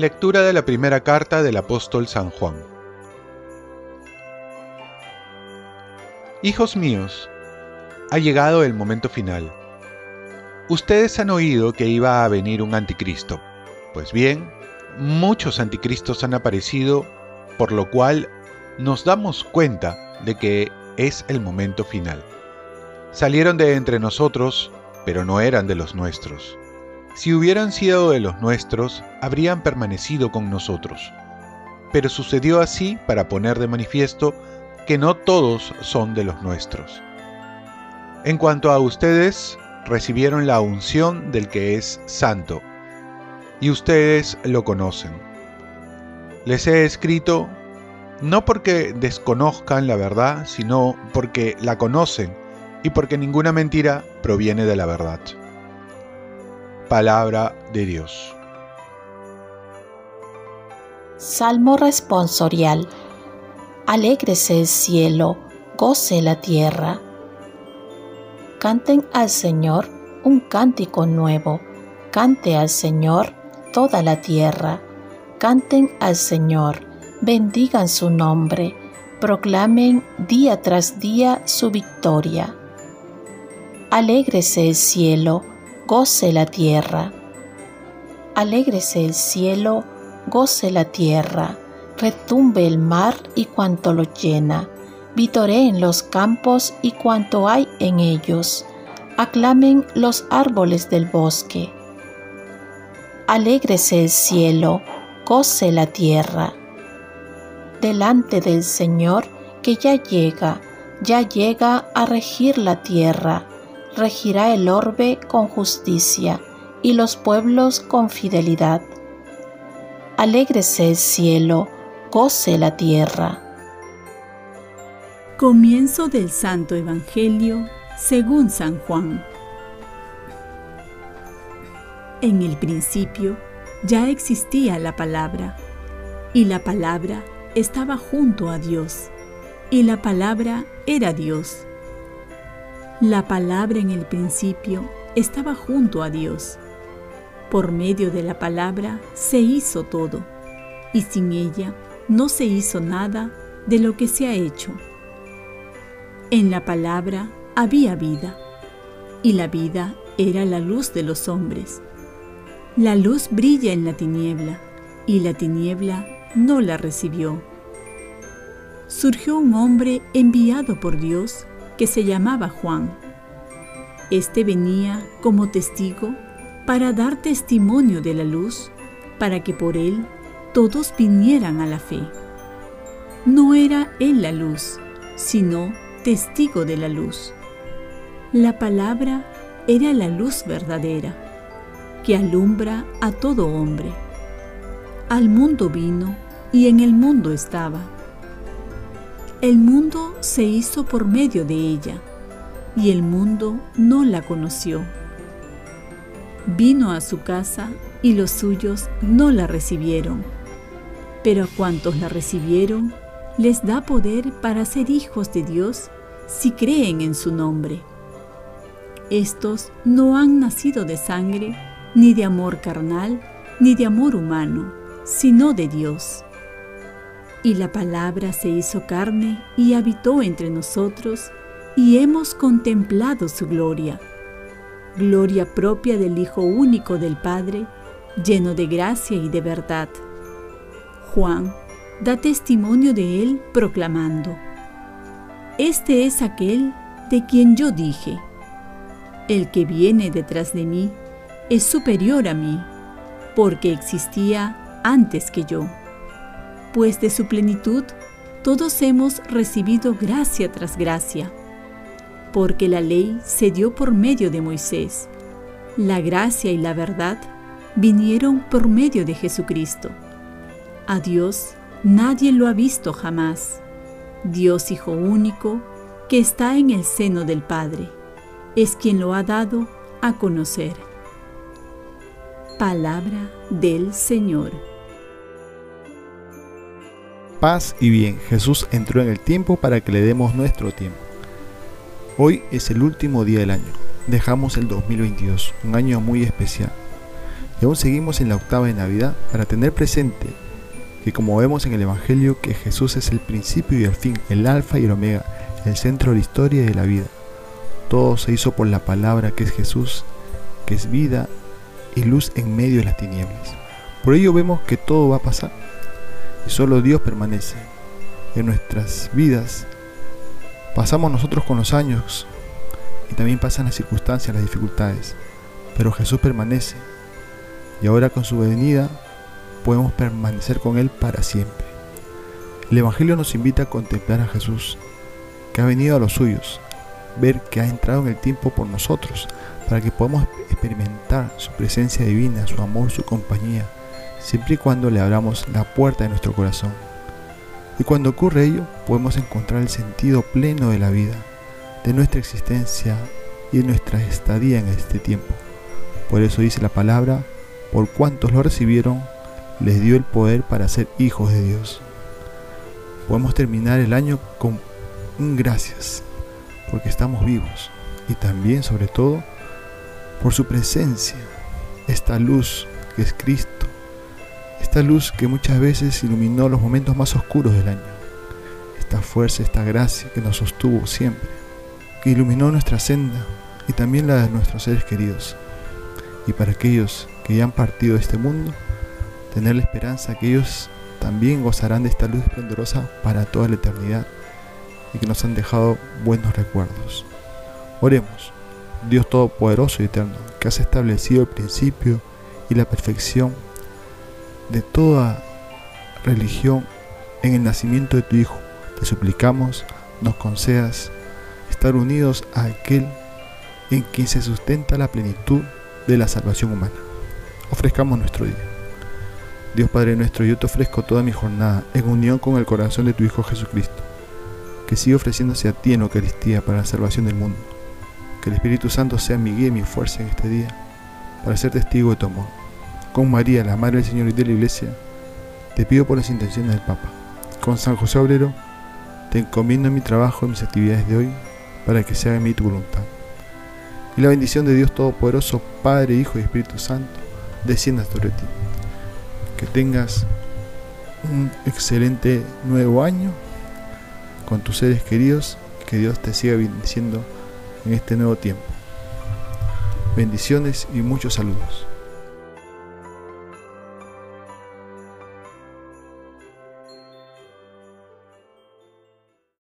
Lectura de la primera carta del apóstol San Juan. Hijos míos, ha llegado el momento final. Ustedes han oído que iba a venir un anticristo. Pues bien, muchos anticristos han aparecido, por lo cual nos damos cuenta de que es el momento final. Salieron de entre nosotros, pero no eran de los nuestros. Si hubieran sido de los nuestros, habrían permanecido con nosotros. Pero sucedió así para poner de manifiesto que no todos son de los nuestros. En cuanto a ustedes, recibieron la unción del que es santo, y ustedes lo conocen. Les he escrito no porque desconozcan la verdad, sino porque la conocen y porque ninguna mentira proviene de la verdad. Palabra de Dios. Salmo responsorial. Alégrese el cielo, goce la tierra. Canten al Señor un cántico nuevo, cante al Señor toda la tierra, canten al Señor, bendigan su nombre, proclamen día tras día su victoria. Alégrese el cielo, goce la tierra. Alégrese el cielo, goce la tierra, retumbe el mar y cuanto lo llena, vitoreen los campos y cuanto hay en ellos, aclamen los árboles del bosque. Alégrese el cielo, goce la tierra. Delante del Señor que ya llega, ya llega a regir la tierra regirá el orbe con justicia y los pueblos con fidelidad. Alégrese el cielo, goce la tierra. Comienzo del Santo Evangelio según San Juan. En el principio ya existía la palabra, y la palabra estaba junto a Dios, y la palabra era Dios. La palabra en el principio estaba junto a Dios. Por medio de la palabra se hizo todo, y sin ella no se hizo nada de lo que se ha hecho. En la palabra había vida, y la vida era la luz de los hombres. La luz brilla en la tiniebla, y la tiniebla no la recibió. Surgió un hombre enviado por Dios que se llamaba Juan. Este venía como testigo para dar testimonio de la luz, para que por él todos vinieran a la fe. No era él la luz, sino testigo de la luz. La palabra era la luz verdadera, que alumbra a todo hombre. Al mundo vino y en el mundo estaba el mundo se hizo por medio de ella, y el mundo no la conoció. Vino a su casa y los suyos no la recibieron, pero a cuantos la recibieron, les da poder para ser hijos de Dios si creen en su nombre. Estos no han nacido de sangre, ni de amor carnal, ni de amor humano, sino de Dios. Y la palabra se hizo carne y habitó entre nosotros, y hemos contemplado su gloria, gloria propia del Hijo único del Padre, lleno de gracia y de verdad. Juan da testimonio de él proclamando, Este es aquel de quien yo dije, el que viene detrás de mí es superior a mí, porque existía antes que yo pues de su plenitud todos hemos recibido gracia tras gracia, porque la ley se dio por medio de Moisés, la gracia y la verdad vinieron por medio de Jesucristo. A Dios nadie lo ha visto jamás, Dios Hijo único, que está en el seno del Padre, es quien lo ha dado a conocer. Palabra del Señor paz y bien. Jesús entró en el tiempo para que le demos nuestro tiempo. Hoy es el último día del año. Dejamos el 2022, un año muy especial. Y aún seguimos en la octava de Navidad para tener presente que como vemos en el Evangelio que Jesús es el principio y el fin, el alfa y el omega, el centro de la historia y de la vida. Todo se hizo por la palabra que es Jesús, que es vida y luz en medio de las tinieblas. Por ello vemos que todo va a pasar y solo Dios permanece. En nuestras vidas pasamos nosotros con los años y también pasan las circunstancias, las dificultades, pero Jesús permanece y ahora con su venida podemos permanecer con Él para siempre. El Evangelio nos invita a contemplar a Jesús, que ha venido a los suyos, ver que ha entrado en el tiempo por nosotros, para que podamos experimentar su presencia divina, su amor, su compañía, siempre y cuando le abramos la puerta de nuestro corazón. Y cuando ocurre ello, podemos encontrar el sentido pleno de la vida, de nuestra existencia y de nuestra estadía en este tiempo. Por eso dice la palabra, por cuantos lo recibieron, les dio el poder para ser hijos de Dios. Podemos terminar el año con un gracias, porque estamos vivos y también, sobre todo, por su presencia, esta luz que es Cristo, esta luz que muchas veces iluminó los momentos más oscuros del año, esta fuerza, esta gracia que nos sostuvo siempre, que iluminó nuestra senda y también la de nuestros seres queridos. Y para aquellos que ya han partido de este mundo, tener la esperanza que ellos también gozarán de esta luz esplendorosa para toda la eternidad y que nos han dejado buenos recuerdos. Oremos, Dios Todopoderoso y Eterno, que has establecido el principio y la perfección de toda religión en el nacimiento de tu Hijo. Te suplicamos, nos concedas estar unidos a aquel en quien se sustenta la plenitud de la salvación humana. Ofrezcamos nuestro día. Dios Padre nuestro, yo te ofrezco toda mi jornada en unión con el corazón de tu Hijo Jesucristo, que sigue ofreciéndose a ti en Eucaristía para la salvación del mundo. Que el Espíritu Santo sea mi guía y mi fuerza en este día, para ser testigo de tu amor. Con María, la Madre del Señor y de la Iglesia, te pido por las intenciones del Papa. Con San José Obrero, te encomiendo mi trabajo y mis actividades de hoy, para que se haga en mí tu voluntad. Y la bendición de Dios Todopoderoso, Padre, Hijo y Espíritu Santo, descienda sobre ti que tengas un excelente nuevo año con tus seres queridos que Dios te siga bendiciendo en este nuevo tiempo. Bendiciones y muchos saludos.